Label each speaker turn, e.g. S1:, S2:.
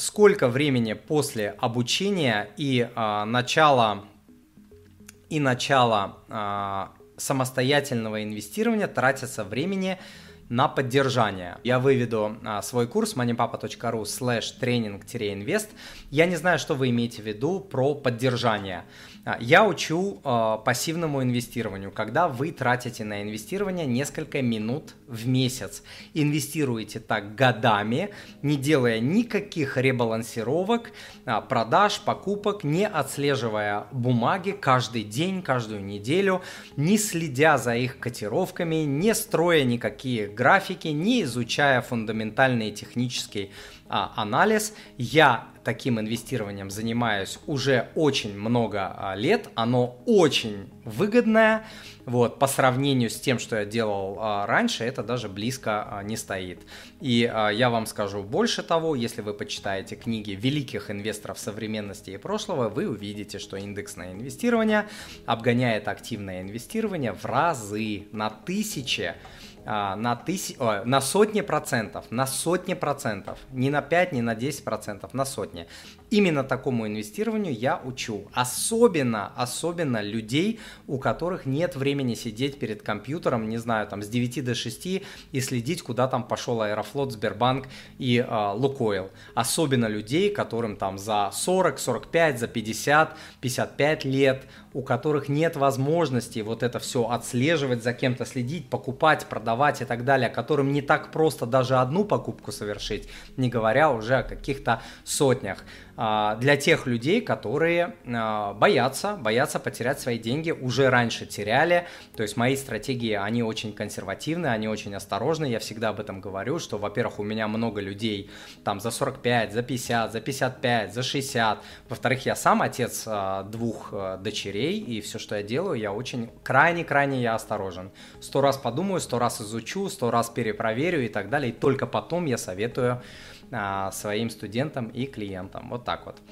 S1: сколько времени после обучения и а, начала и начала а, самостоятельного инвестирования тратится времени на поддержание. Я выведу а, свой курс moneypapa.ru slash тренинг-инвест. Я не знаю, что вы имеете в виду про поддержание. А, я учу э, пассивному инвестированию, когда вы тратите на инвестирование несколько минут в месяц. Инвестируете так годами, не делая никаких ребалансировок, э, продаж, покупок, не отслеживая бумаги каждый день, каждую неделю, не следя за их котировками, не строя никакие графики, не изучая фундаментальный технический а, анализ. Я таким инвестированием занимаюсь уже очень много а, лет, оно очень выгодное, вот, по сравнению с тем, что я делал а, раньше, это даже близко а, не стоит. И а, я вам скажу больше того, если вы почитаете книги великих инвесторов современности и прошлого, вы увидите, что индексное инвестирование обгоняет активное инвестирование в разы, на тысячи на, тысяч, о, на сотни процентов, на сотни процентов, не на 5, не на 10 процентов, на сотни. Именно такому инвестированию я учу. Особенно, особенно людей, у которых нет времени сидеть перед компьютером, не знаю, там с 9 до 6 и следить, куда там пошел Аэрофлот, Сбербанк и э, Лукойл. Особенно людей, которым там за 40, 45, за 50, 55 лет, у которых нет возможности вот это все отслеживать, за кем-то следить, покупать, продавать и так далее, которым не так просто даже одну покупку совершить, не говоря уже о каких-то сотнях. А, для тех людей, которые а, боятся, боятся потерять свои деньги, уже раньше теряли. То есть мои стратегии, они очень консервативны, они очень осторожны. Я всегда об этом говорю, что, во-первых, у меня много людей там за 45, за 50, за 55, за 60. Во-вторых, я сам отец а, двух дочерей, и все, что я делаю, я очень крайне-крайне я осторожен. Сто раз подумаю, сто раз изучу, сто раз перепроверю и так далее. И только потом я советую а, своим студентам и клиентам. Вот так вот.